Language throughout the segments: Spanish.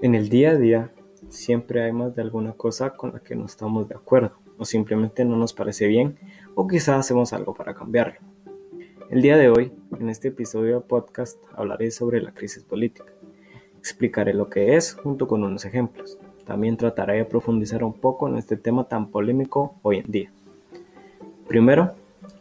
En el día a día siempre hay más de alguna cosa con la que no estamos de acuerdo o simplemente no nos parece bien o quizás hacemos algo para cambiarlo. El día de hoy, en este episodio de podcast, hablaré sobre la crisis política. Explicaré lo que es junto con unos ejemplos. También trataré de profundizar un poco en este tema tan polémico hoy en día. Primero,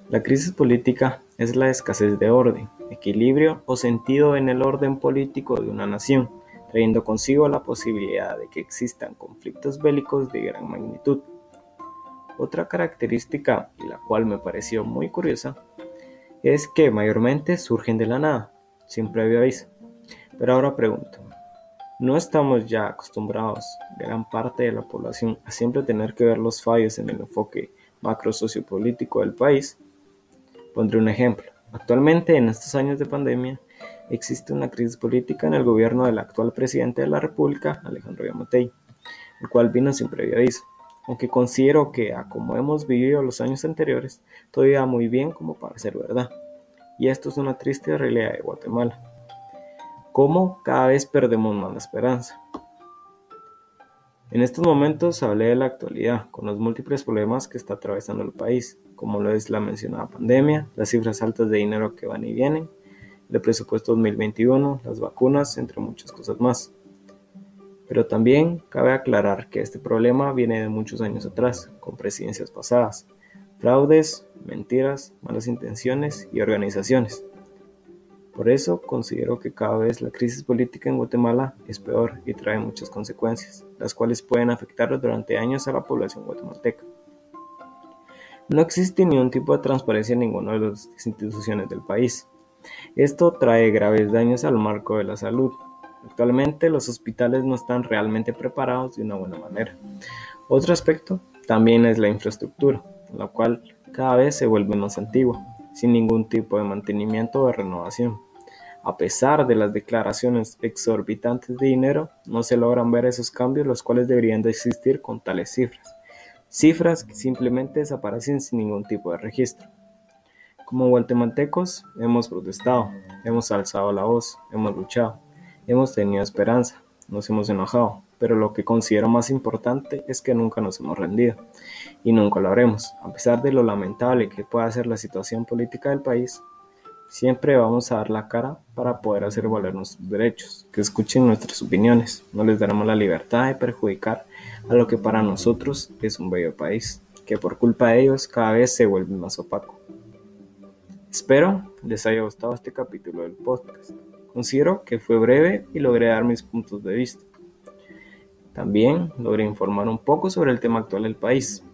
la crisis política es la escasez de orden, equilibrio o sentido en el orden político de una nación trayendo consigo la posibilidad de que existan conflictos bélicos de gran magnitud. Otra característica, la cual me pareció muy curiosa, es que mayormente surgen de la nada, sin previo aviso. Pero ahora pregunto, ¿no estamos ya acostumbrados, gran parte de la población, a siempre tener que ver los fallos en el enfoque macro sociopolítico del país? Pondré un ejemplo. Actualmente, en estos años de pandemia, existe una crisis política en el gobierno del actual presidente de la República, Alejandro Yamatei, el cual vino sin previo aviso, aunque considero que, a como hemos vivido los años anteriores, todo iba muy bien como para ser verdad. Y esto es una triste realidad de Guatemala. Cómo cada vez perdemos más la esperanza. En estos momentos hablé de la actualidad, con los múltiples problemas que está atravesando el país, como lo es la mencionada pandemia, las cifras altas de dinero que van y vienen, el presupuesto 2021, las vacunas, entre muchas cosas más. Pero también cabe aclarar que este problema viene de muchos años atrás, con presidencias pasadas, fraudes, mentiras, malas intenciones y organizaciones. Por eso considero que cada vez la crisis política en Guatemala es peor y trae muchas consecuencias, las cuales pueden afectar durante años a la población guatemalteca. No existe ningún tipo de transparencia en ninguna de las instituciones del país, esto trae graves daños al marco de la salud. Actualmente los hospitales no están realmente preparados de una buena manera. Otro aspecto también es la infraestructura, la cual cada vez se vuelve más antigua, sin ningún tipo de mantenimiento o de renovación. A pesar de las declaraciones exorbitantes de dinero, no se logran ver esos cambios los cuales deberían de existir con tales cifras. Cifras que simplemente desaparecen sin ningún tipo de registro. Como guatemaltecos hemos protestado, hemos alzado la voz, hemos luchado, hemos tenido esperanza, nos hemos enojado, pero lo que considero más importante es que nunca nos hemos rendido y nunca lo haremos. A pesar de lo lamentable que pueda ser la situación política del país, siempre vamos a dar la cara para poder hacer valer nuestros derechos, que escuchen nuestras opiniones, no les daremos la libertad de perjudicar a lo que para nosotros es un bello país, que por culpa de ellos cada vez se vuelve más opaco. Espero les haya gustado este capítulo del podcast. Considero que fue breve y logré dar mis puntos de vista. También logré informar un poco sobre el tema actual del país.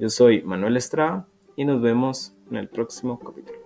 Yo soy Manuel Estrada y nos vemos en el próximo capítulo.